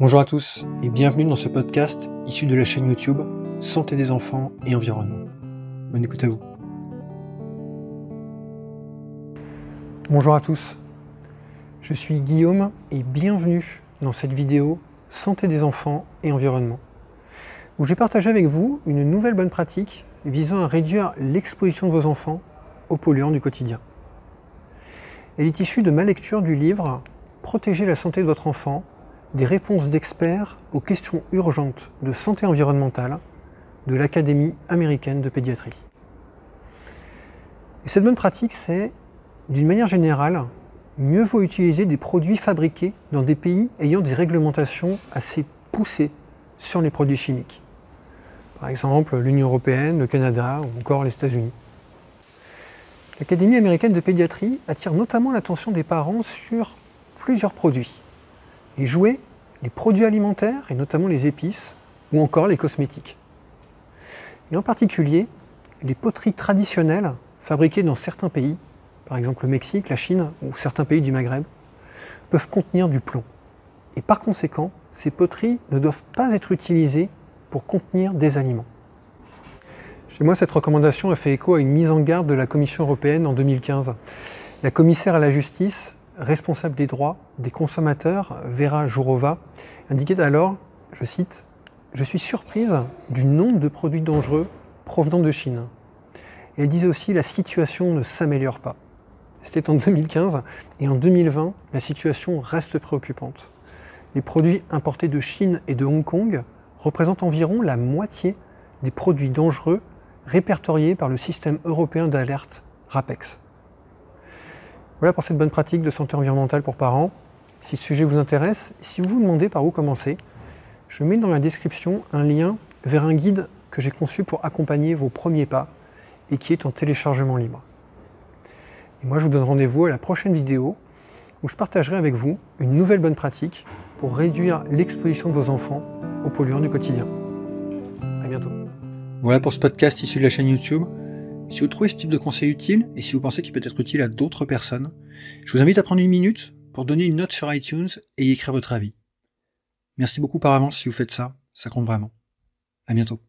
Bonjour à tous et bienvenue dans ce podcast issu de la chaîne YouTube Santé des enfants et environnement. Bonne écoute à vous. Bonjour à tous, je suis Guillaume et bienvenue dans cette vidéo Santé des enfants et environnement, où j'ai partagé avec vous une nouvelle bonne pratique visant à réduire l'exposition de vos enfants aux polluants du quotidien. Elle est issue de ma lecture du livre Protéger la santé de votre enfant, des réponses d'experts aux questions urgentes de santé environnementale de l'Académie américaine de pédiatrie. Et cette bonne pratique, c'est, d'une manière générale, mieux vaut utiliser des produits fabriqués dans des pays ayant des réglementations assez poussées sur les produits chimiques. Par exemple, l'Union européenne, le Canada ou encore les États-Unis. L'Académie américaine de pédiatrie attire notamment l'attention des parents sur plusieurs produits. Les jouets, les produits alimentaires, et notamment les épices, ou encore les cosmétiques. Et en particulier, les poteries traditionnelles fabriquées dans certains pays, par exemple le Mexique, la Chine ou certains pays du Maghreb, peuvent contenir du plomb. Et par conséquent, ces poteries ne doivent pas être utilisées pour contenir des aliments. Chez moi, cette recommandation a fait écho à une mise en garde de la Commission européenne en 2015. La commissaire à la justice responsable des droits des consommateurs, Vera Jourova, indiquait alors, je cite, Je suis surprise du nombre de produits dangereux provenant de Chine. Elle disait aussi La situation ne s'améliore pas. C'était en 2015 et en 2020, la situation reste préoccupante. Les produits importés de Chine et de Hong Kong représentent environ la moitié des produits dangereux répertoriés par le système européen d'alerte RAPEX. Voilà pour cette bonne pratique de santé environnementale pour parents. Si ce sujet vous intéresse, si vous vous demandez par où commencer, je mets dans la description un lien vers un guide que j'ai conçu pour accompagner vos premiers pas et qui est en téléchargement libre. Et moi, je vous donne rendez-vous à la prochaine vidéo où je partagerai avec vous une nouvelle bonne pratique pour réduire l'exposition de vos enfants aux polluants du quotidien. À bientôt. Voilà pour ce podcast issu de la chaîne YouTube. Si vous trouvez ce type de conseil utile et si vous pensez qu'il peut être utile à d'autres personnes, je vous invite à prendre une minute pour donner une note sur iTunes et y écrire votre avis. Merci beaucoup par avance si vous faites ça, ça compte vraiment. À bientôt.